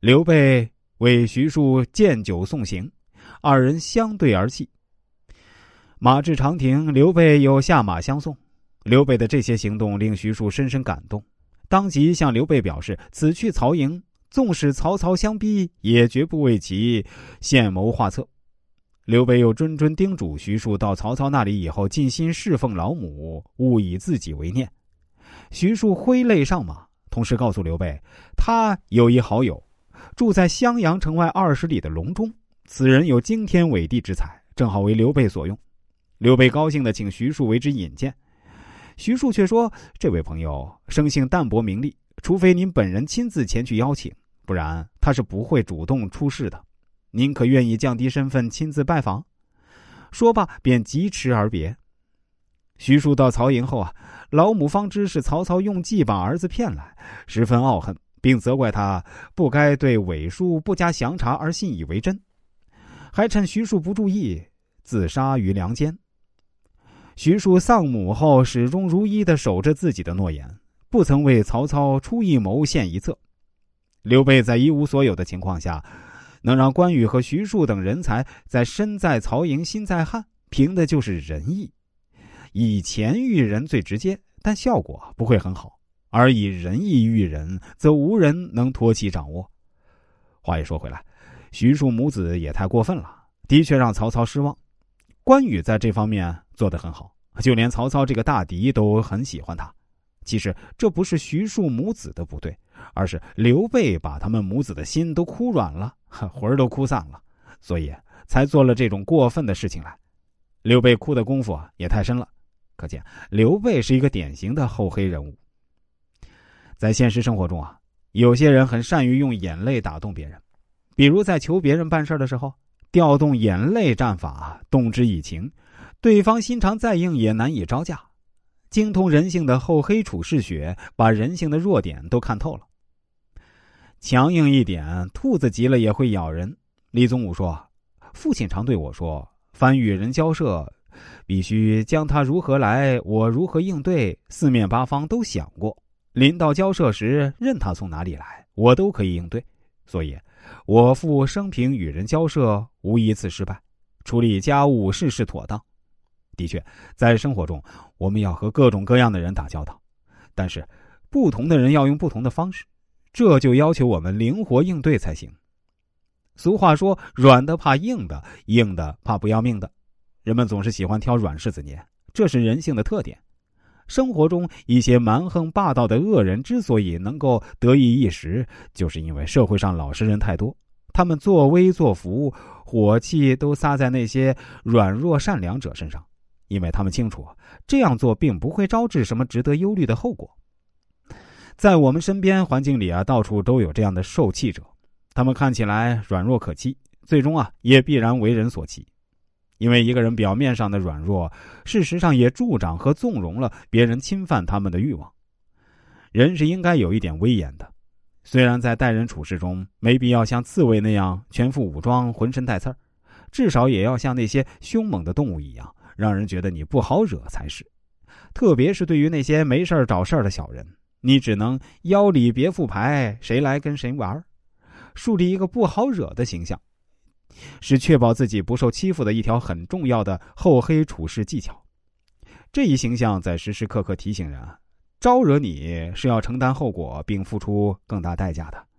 刘备为徐庶荐酒送行，二人相对而泣。马至长亭，刘备又下马相送。刘备的这些行动令徐庶深深感动，当即向刘备表示：此去曹营，纵使曹操相逼，也绝不为其献谋划策。刘备又谆谆叮嘱徐庶，到曹操那里以后，尽心侍奉老母，勿以自己为念。徐庶挥泪上马，同时告诉刘备，他有一好友，住在襄阳城外二十里的隆中，此人有惊天伟地之才，正好为刘备所用。刘备高兴的请徐庶为之引荐。徐庶却说：“这位朋友生性淡泊名利，除非您本人亲自前去邀请，不然他是不会主动出世的。您可愿意降低身份亲自拜访？”说罢便疾驰而别。徐庶到曹营后啊，老母方知是曹操用计把儿子骗来，十分懊恨，并责怪他不该对伪书不加详查而信以为真，还趁徐庶不注意自杀于梁间。徐庶丧母后，始终如一的守着自己的诺言，不曾为曹操出一谋献一策。刘备在一无所有的情况下，能让关羽和徐庶等人才在身在曹营心在汉，凭的就是仁义。以钱喻人最直接，但效果不会很好；而以仁义喻人，则无人能托其掌握。话又说回来，徐庶母子也太过分了，的确让曹操失望。关羽在这方面做得很好，就连曹操这个大敌都很喜欢他。其实这不是徐庶母子的不对，而是刘备把他们母子的心都哭软了，魂儿都哭散了，所以才做了这种过分的事情来。刘备哭的功夫啊也太深了，可见刘备是一个典型的厚黑人物。在现实生活中啊，有些人很善于用眼泪打动别人，比如在求别人办事的时候。调动眼泪战法，动之以情，对方心肠再硬也难以招架。精通人性的厚黑处世学，把人性的弱点都看透了。强硬一点，兔子急了也会咬人。李宗武说：“父亲常对我说，凡与人交涉，必须将他如何来，我如何应对，四面八方都想过。临到交涉时，任他从哪里来，我都可以应对。所以。”我父生平与人交涉无一次失败，处理家务事事妥当。的确，在生活中，我们要和各种各样的人打交道，但是不同的人要用不同的方式，这就要求我们灵活应对才行。俗话说：“软的怕硬的，硬的怕不要命的。”人们总是喜欢挑软柿子捏，这是人性的特点。生活中一些蛮横霸道的恶人之所以能够得意一时，就是因为社会上老实人太多，他们作威作福，火气都撒在那些软弱善良者身上，因为他们清楚这样做并不会招致什么值得忧虑的后果。在我们身边环境里啊，到处都有这样的受气者，他们看起来软弱可欺，最终啊也必然为人所欺。因为一个人表面上的软弱，事实上也助长和纵容了别人侵犯他们的欲望。人是应该有一点威严的，虽然在待人处事中没必要像刺猬那样全副武装、浑身带刺儿，至少也要像那些凶猛的动物一样，让人觉得你不好惹才是。特别是对于那些没事找事儿的小人，你只能腰里别副牌，谁来跟谁玩，树立一个不好惹的形象。是确保自己不受欺负的一条很重要的厚黑处事技巧。这一形象在时时刻刻提醒人：招惹你是要承担后果并付出更大代价的。